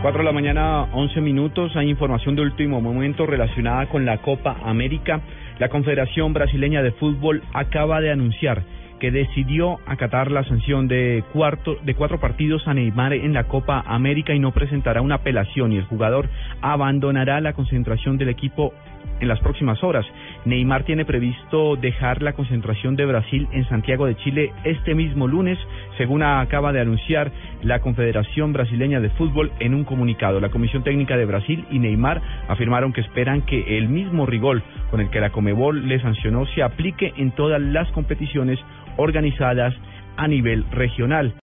4 de la mañana, 11 minutos. Hay información de último momento relacionada con la Copa América. La Confederación Brasileña de Fútbol acaba de anunciar que decidió acatar la sanción de, cuarto, de cuatro partidos a Neymar en la Copa América y no presentará una apelación y el jugador abandonará la concentración del equipo en las próximas horas. Neymar tiene previsto dejar la concentración de Brasil en Santiago de Chile este mismo lunes, según acaba de anunciar la Confederación Brasileña de Fútbol en un comunicado. La Comisión Técnica de Brasil y Neymar afirmaron que esperan que el mismo rigor con el que la Comebol le sancionó se aplique en todas las competiciones organizadas a nivel regional.